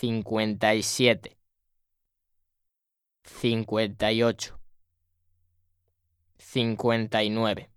57, 58, 59.